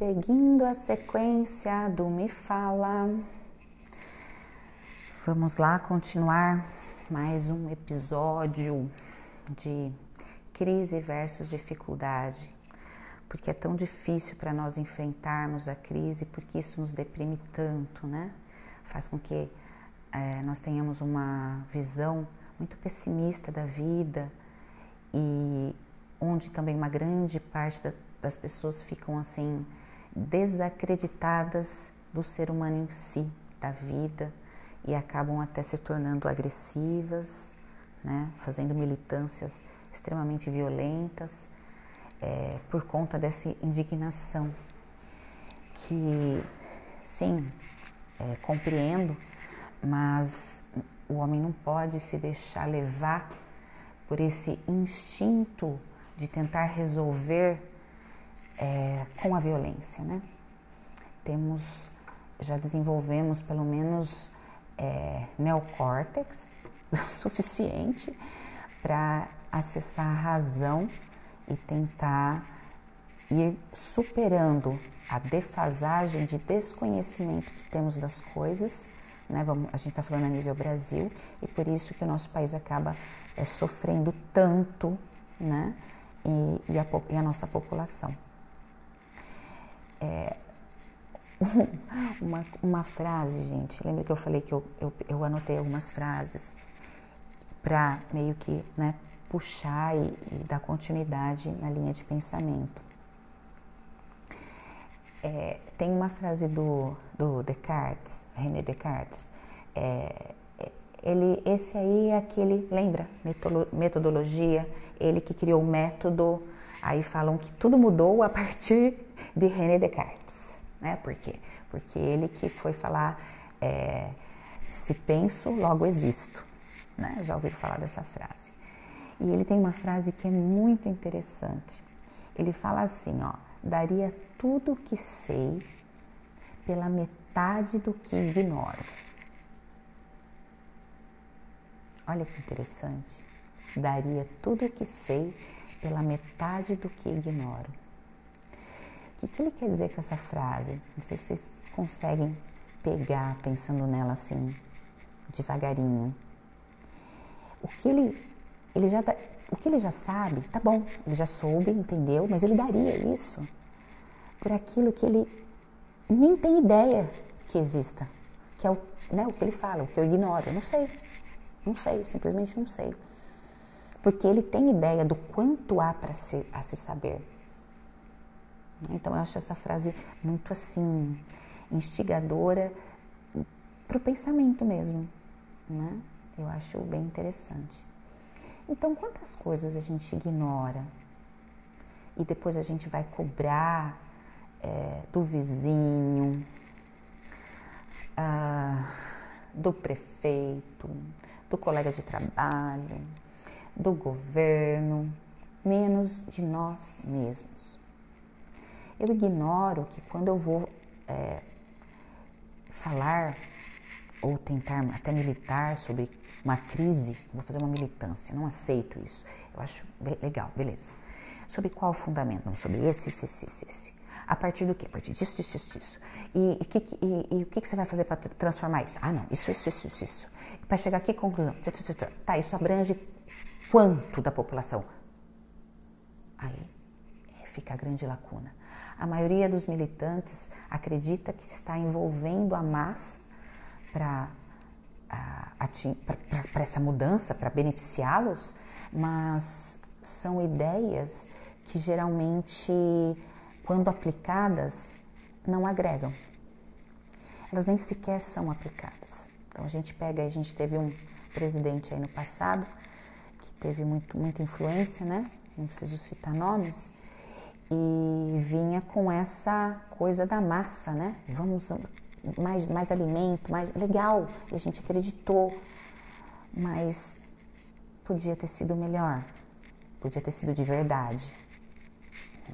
Seguindo a sequência do Me Fala, vamos lá continuar mais um episódio de crise versus dificuldade. Porque é tão difícil para nós enfrentarmos a crise, porque isso nos deprime tanto, né? Faz com que é, nós tenhamos uma visão muito pessimista da vida e onde também uma grande parte da, das pessoas ficam assim desacreditadas do ser humano em si, da vida e acabam até se tornando agressivas, né, fazendo militâncias extremamente violentas é, por conta dessa indignação que, sim, é, compreendo, mas o homem não pode se deixar levar por esse instinto de tentar resolver é, com a violência, né? Temos, já desenvolvemos pelo menos é, neocórtex suficiente para acessar a razão e tentar ir superando a defasagem de desconhecimento que temos das coisas, né? Vamos, a gente está falando a nível Brasil e por isso que o nosso país acaba é, sofrendo tanto, né? E, e, a, e a nossa população. É, uma, uma frase, gente. Lembra que eu falei que eu, eu, eu anotei algumas frases para meio que né, puxar e, e, dar continuidade na linha de pensamento. É, tem uma frase do, do Descartes, René Descartes. É, ele, esse aí é aquele, lembra? Metodologia, ele que criou o método. Aí falam que tudo mudou a partir de René Descartes. Né? Por quê? Porque ele que foi falar é, se penso, logo existo. Né? Já ouviram falar dessa frase. E ele tem uma frase que é muito interessante. Ele fala assim, ó, daria tudo o que sei pela metade do que ignoro. Olha que interessante. Daria tudo o que sei pela metade do que ignoro. O que, ele quer dizer com essa frase? Não sei se vocês conseguem pegar pensando nela assim, devagarinho. O que ele, ele já o que ele já sabe, tá bom, ele já soube, entendeu, mas ele daria isso por aquilo que ele nem tem ideia que exista, que é o, né, o que ele fala, o que eu ignoro, eu não sei, não sei, simplesmente não sei. Porque ele tem ideia do quanto há para se, a se saber. Então eu acho essa frase muito assim instigadora para o pensamento mesmo, né? Eu acho bem interessante. Então, quantas coisas a gente ignora e depois a gente vai cobrar é, do vizinho, ah, do prefeito, do colega de trabalho, do governo, menos de nós mesmos. Eu ignoro que quando eu vou é, falar ou tentar até militar sobre uma crise, vou fazer uma militância, não aceito isso. Eu acho legal, beleza. Sobre qual fundamento? Não, sobre esse, esse, esse, esse. A partir do quê? A partir disso, disso, disso, disso. E, e, e, e o que, que você vai fazer para transformar isso? Ah, não, isso, isso, isso, isso. isso. Para chegar aqui, conclusão. Tá, isso abrange quanto da população? Aí fica a grande lacuna. A maioria dos militantes acredita que está envolvendo a massa para essa mudança, para beneficiá-los, mas são ideias que geralmente, quando aplicadas, não agregam. Elas nem sequer são aplicadas. Então a gente pega, a gente teve um presidente aí no passado que teve muito, muita influência, né? Não preciso citar nomes, e vinha com essa coisa da massa, né? Vamos mais, mais alimento, mais legal. E a gente acreditou, mas podia ter sido melhor, podia ter sido de verdade.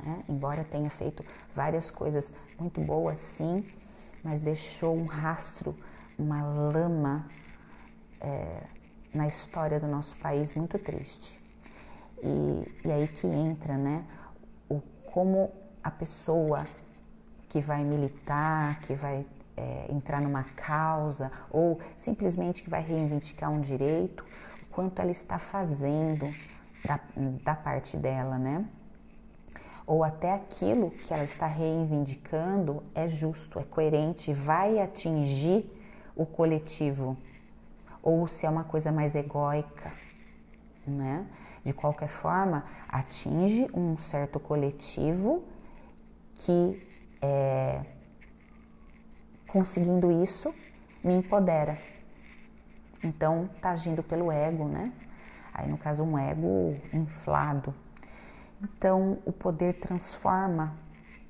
Né? Embora tenha feito várias coisas muito boas, sim, mas deixou um rastro, uma lama é, na história do nosso país muito triste. E, e aí que entra, né? Como a pessoa que vai militar, que vai é, entrar numa causa ou simplesmente que vai reivindicar um direito, quanto ela está fazendo da, da parte dela, né? Ou até aquilo que ela está reivindicando é justo, é coerente, vai atingir o coletivo, ou se é uma coisa mais egóica, né? De qualquer forma, atinge um certo coletivo que é, conseguindo isso me empodera. Então tá agindo pelo ego, né? Aí no caso um ego inflado. Então o poder transforma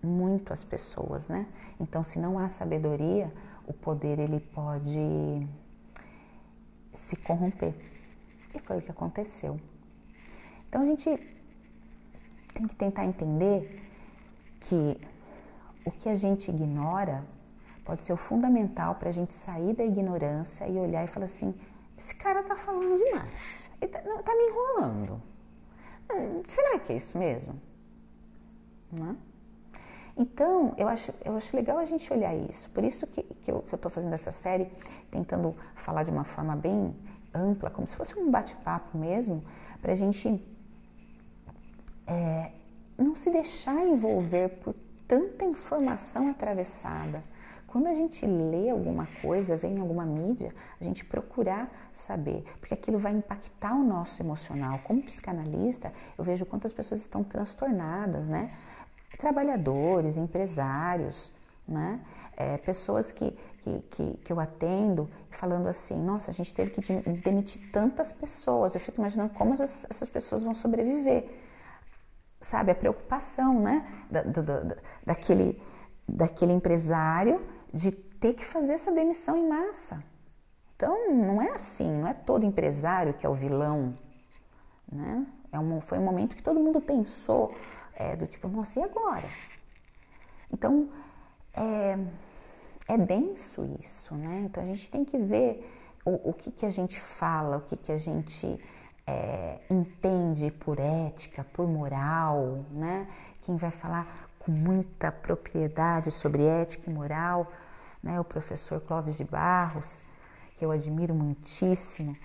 muito as pessoas, né? Então se não há sabedoria, o poder ele pode se corromper. E foi o que aconteceu. Então a gente tem que tentar entender que o que a gente ignora pode ser o fundamental para a gente sair da ignorância e olhar e falar assim: esse cara tá falando demais, ele tá, não, tá me enrolando. Hum, será que é isso mesmo? Não é? Então, eu acho, eu acho legal a gente olhar isso. Por isso que, que eu estou fazendo essa série, tentando falar de uma forma bem ampla, como se fosse um bate-papo mesmo, para a gente é, não se deixar envolver por tanta informação atravessada. Quando a gente lê alguma coisa, vem em alguma mídia, a gente procurar saber, porque aquilo vai impactar o nosso emocional. Como psicanalista, eu vejo quantas pessoas estão transtornadas, né? Trabalhadores, empresários, né? É, pessoas que, que, que, que, eu atendo falando assim, nossa, a gente teve que demitir tantas pessoas. Eu fico imaginando como essas, essas pessoas vão sobreviver sabe, a preocupação, né, da, da, daquele, daquele empresário de ter que fazer essa demissão em massa. Então, não é assim, não é todo empresário que é o vilão, né? É um, foi um momento que todo mundo pensou é, do tipo, nossa, e agora? Então, é, é denso isso, né? Então, a gente tem que ver o, o que, que a gente fala, o que, que a gente é, entende por ética, por moral, né? Quem vai falar com muita propriedade sobre ética e moral, né? O professor Clóvis de Barros, que eu admiro muitíssimo.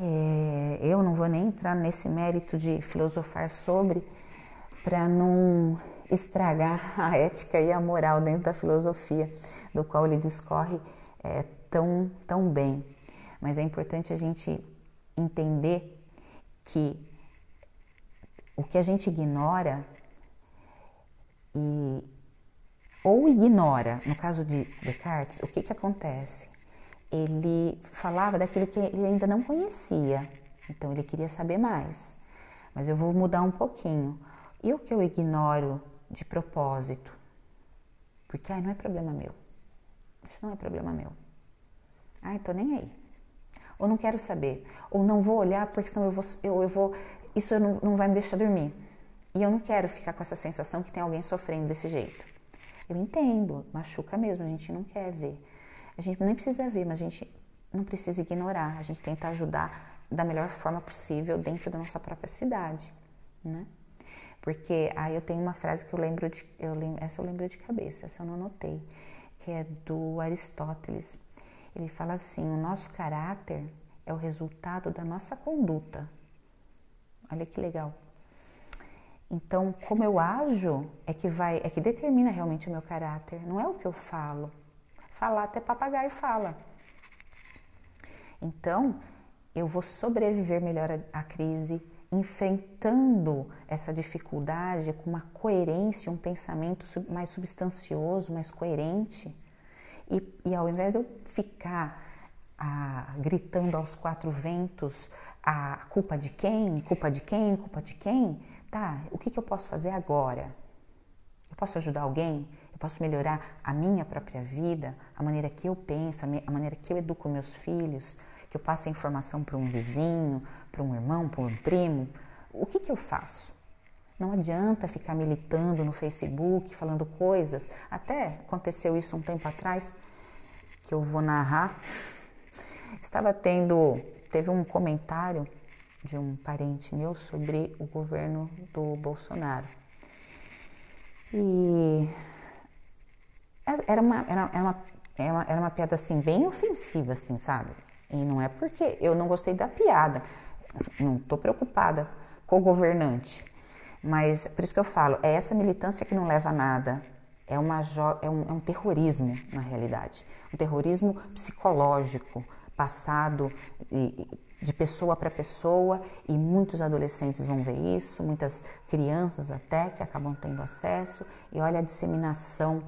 É, eu não vou nem entrar nesse mérito de filosofar sobre para não estragar a ética e a moral dentro da filosofia, do qual ele discorre é, tão, tão bem. Mas é importante a gente entender que o que a gente ignora e ou ignora, no caso de Descartes, o que, que acontece? Ele falava daquilo que ele ainda não conhecia, então ele queria saber mais. Mas eu vou mudar um pouquinho. E o que eu ignoro de propósito? Porque ai, não é problema meu. Isso não é problema meu. Ai, tô nem aí ou não quero saber, ou não vou olhar porque senão eu vou, eu, eu vou isso não, não vai me deixar dormir. E eu não quero ficar com essa sensação que tem alguém sofrendo desse jeito. Eu entendo, machuca mesmo, a gente não quer ver. A gente nem precisa ver, mas a gente não precisa ignorar. A gente tenta ajudar da melhor forma possível dentro da nossa própria cidade, né? Porque aí eu tenho uma frase que eu lembro de, eu lembro, essa eu lembro de cabeça, essa eu não anotei, que é do Aristóteles. Ele fala assim: o nosso caráter é o resultado da nossa conduta. Olha que legal. Então, como eu ajo é que vai, é que determina realmente o meu caráter, não é o que eu falo. Falar até papagaio fala. Então, eu vou sobreviver melhor à crise, enfrentando essa dificuldade com uma coerência, um pensamento mais substancioso, mais coerente e, e ao invés de eu ficar ah, gritando aos quatro ventos a culpa de quem, culpa de quem, culpa de quem, tá, o que, que eu posso fazer agora? Eu posso ajudar alguém? Eu posso melhorar a minha própria vida, a maneira que eu penso, a maneira que eu educo meus filhos, que eu passo a informação para um vizinho, para um irmão, para um primo. O que, que eu faço? Não adianta ficar militando no Facebook, falando coisas. Até aconteceu isso um tempo atrás, que eu vou narrar. Estava tendo, teve um comentário de um parente meu sobre o governo do Bolsonaro. E era uma, era, era, uma, era, uma, era uma piada assim, bem ofensiva, assim, sabe? E não é porque eu não gostei da piada, não estou preocupada com o governante. Mas por isso que eu falo, é essa militância que não leva a nada. É, uma, é, um, é um terrorismo, na realidade. Um terrorismo psicológico, passado de pessoa para pessoa, e muitos adolescentes vão ver isso, muitas crianças até que acabam tendo acesso, e olha a disseminação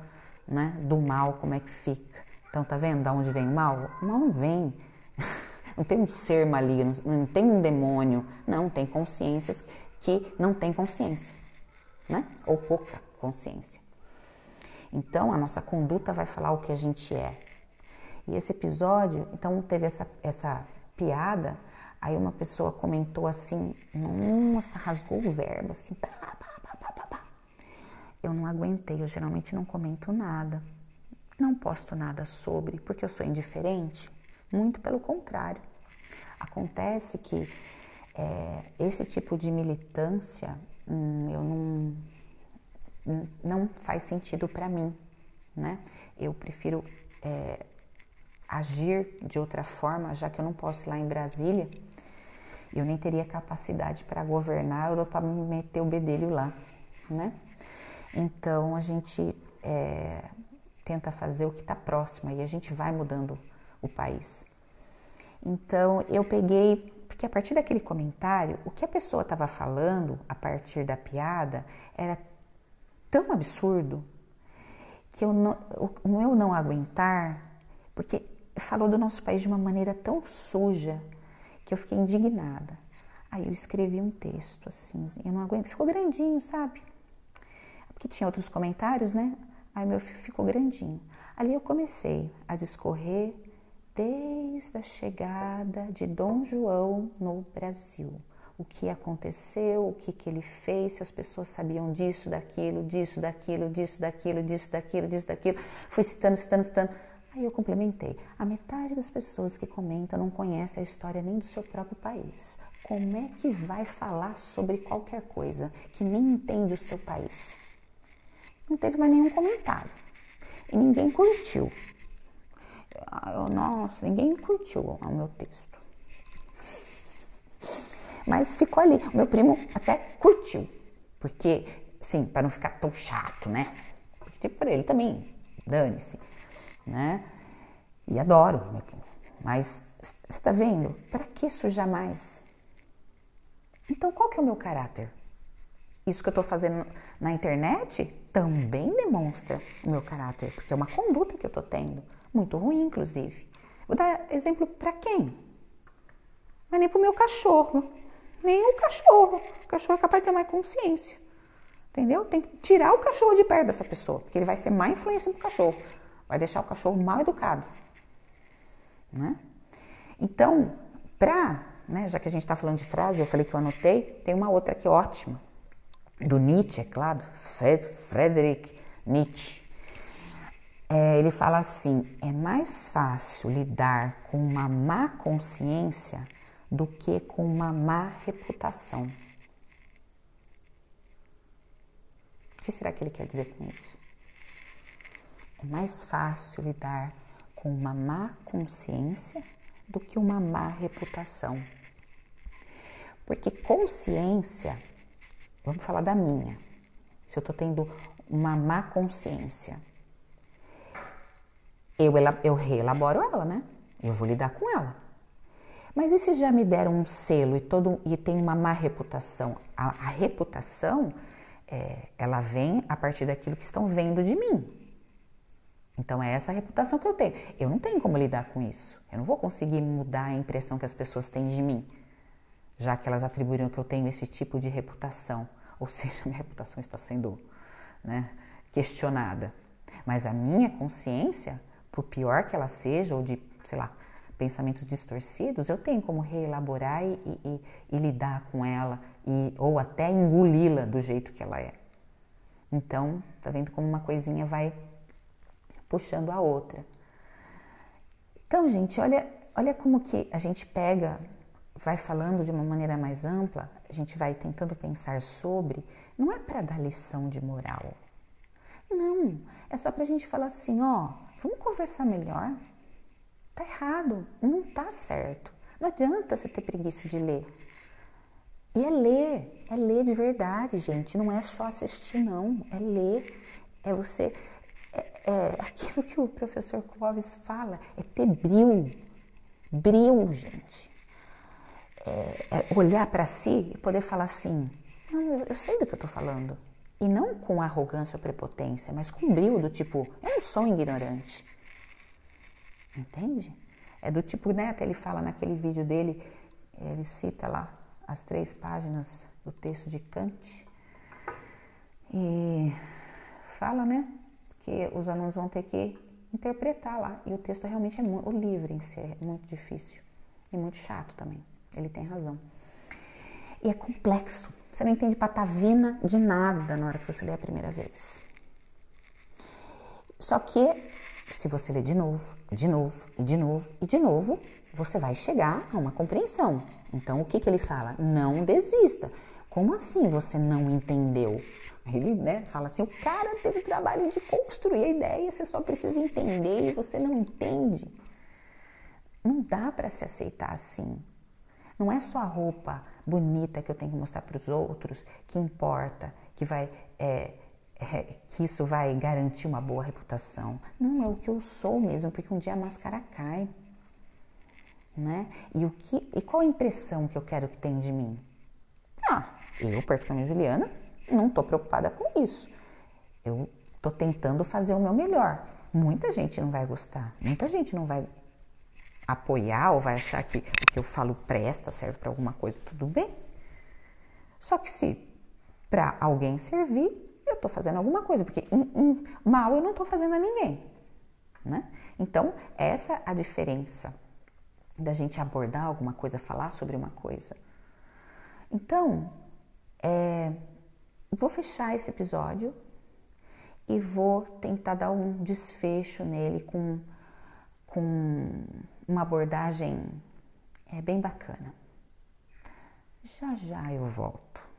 né, do mal, como é que fica. Então, tá vendo de onde vem o mal? O mal não vem. Não tem um ser maligno, não tem um demônio, não, tem consciências que não têm consciência, né? Ou pouca consciência. Então, a nossa conduta vai falar o que a gente é. E esse episódio, então, teve essa, essa piada, aí uma pessoa comentou assim, nossa, rasgou o verbo, assim, pá, pá, pá, pá, pá. Eu não aguentei, eu geralmente não comento nada, não posto nada sobre, porque eu sou indiferente. Muito pelo contrário. Acontece que é, esse tipo de militância hum, eu não, hum, não faz sentido para mim, né? Eu prefiro é, agir de outra forma, já que eu não posso ir lá em Brasília, eu nem teria capacidade para governar ou para meter o bedelho lá, né? Então a gente é, tenta fazer o que está próximo e a gente vai mudando o país. Então eu peguei, porque a partir daquele comentário, o que a pessoa estava falando a partir da piada era tão absurdo que eu não, o meu não aguentar, porque falou do nosso país de uma maneira tão suja que eu fiquei indignada. Aí eu escrevi um texto assim, eu não aguento, ficou grandinho, sabe? Porque tinha outros comentários, né? Aí meu ficou grandinho. Ali eu comecei a discorrer desde a chegada de Dom João no Brasil. O que aconteceu, o que, que ele fez, se as pessoas sabiam disso, daquilo, disso, daquilo, disso, daquilo, disso, daquilo, disso, daquilo. Fui citando, citando, citando. Aí eu complementei. A metade das pessoas que comentam não conhece a história nem do seu próprio país. Como é que vai falar sobre qualquer coisa que nem entende o seu país? Não teve mais nenhum comentário. E ninguém curtiu. Eu, nossa, ninguém curtiu o meu texto. Mas ficou ali. O meu primo até curtiu. Porque, sim, para não ficar tão chato, né? Porque, por ele também, dane-se, né? E adoro meu primo. Mas, você tá vendo? Para que sujar mais? Então, qual que é o meu caráter? Isso que eu estou fazendo na internet também demonstra o meu caráter, porque é uma conduta que eu estou tendo. Muito ruim, inclusive. Vou dar exemplo para quem? Mas nem para o meu cachorro. Nem o cachorro. O cachorro é capaz de ter mais consciência. Entendeu? Tem que tirar o cachorro de perto dessa pessoa, porque ele vai ser má influência para o cachorro. Vai deixar o cachorro mal educado. Né? Então, para, né, já que a gente está falando de frase, eu falei que eu anotei, tem uma outra aqui ótima, do Nietzsche, é claro, Friedrich Nietzsche é, ele fala assim: é mais fácil lidar com uma má consciência do que com uma má reputação. O que será que ele quer dizer com isso? É mais fácil lidar com uma má consciência do que uma má reputação. Porque consciência, vamos falar da minha, se eu estou tendo uma má consciência, eu, eu reelaboro ela, né? Eu vou lidar com ela. Mas e se já me deram um selo e, todo, e tem uma má reputação? A, a reputação, é, ela vem a partir daquilo que estão vendo de mim. Então é essa a reputação que eu tenho. Eu não tenho como lidar com isso. Eu não vou conseguir mudar a impressão que as pessoas têm de mim, já que elas atribuíram que eu tenho esse tipo de reputação. Ou seja, minha reputação está sendo né, questionada. Mas a minha consciência por pior que ela seja, ou de, sei lá, pensamentos distorcidos, eu tenho como reelaborar e, e, e lidar com ela, e, ou até engoli-la do jeito que ela é. Então, tá vendo como uma coisinha vai puxando a outra. Então, gente, olha, olha como que a gente pega, vai falando de uma maneira mais ampla, a gente vai tentando pensar sobre, não é para dar lição de moral, Não, é só para a gente falar assim, ó, vamos conversar melhor. Tá errado, não tá certo. Não adianta você ter preguiça de ler. E é ler, é ler de verdade, gente. Não é só assistir, não. É ler, é você. É, é aquilo que o professor Clóvis fala, é ter bril. Bril, gente. É, é olhar para si e poder falar assim: não, eu, eu sei do que eu tô falando. E não com arrogância ou prepotência, mas com brilho do tipo, eu não sou ignorante. Entende? É do tipo, né? Até ele fala naquele vídeo dele, ele cita lá as três páginas do texto de Kant e fala, né? Que os alunos vão ter que interpretar lá. E o texto realmente é muito, o livro em si é muito difícil e muito chato também. Ele tem razão. E é complexo. Você não entende patavina de nada na hora que você lê a primeira vez. Só que se você ler de novo, de novo e de novo e de novo, você vai chegar a uma compreensão. Então, o que, que ele fala? Não desista. Como assim você não entendeu? Ele né, fala assim: o cara teve o trabalho de construir a ideia, você só precisa entender e você não entende. Não dá para se aceitar assim. Não é só a roupa bonita que eu tenho que mostrar para os outros que importa, que vai é, é, que isso vai garantir uma boa reputação. Não, é o que eu sou mesmo, porque um dia a máscara cai. Né? E, o que, e qual a impressão que eu quero que tenha de mim? Ah, eu, particularmente Juliana, não estou preocupada com isso. Eu estou tentando fazer o meu melhor. Muita gente não vai gostar, muita gente não vai apoiar ou vai achar que o que eu falo presta, serve para alguma coisa, tudo bem. Só que se para alguém servir, eu estou fazendo alguma coisa, porque in, in, mal eu não estou fazendo a ninguém. Né? Então, essa é a diferença da gente abordar alguma coisa, falar sobre uma coisa. Então, é, vou fechar esse episódio e vou tentar dar um desfecho nele com, com uma abordagem é, bem bacana. Já já eu volto.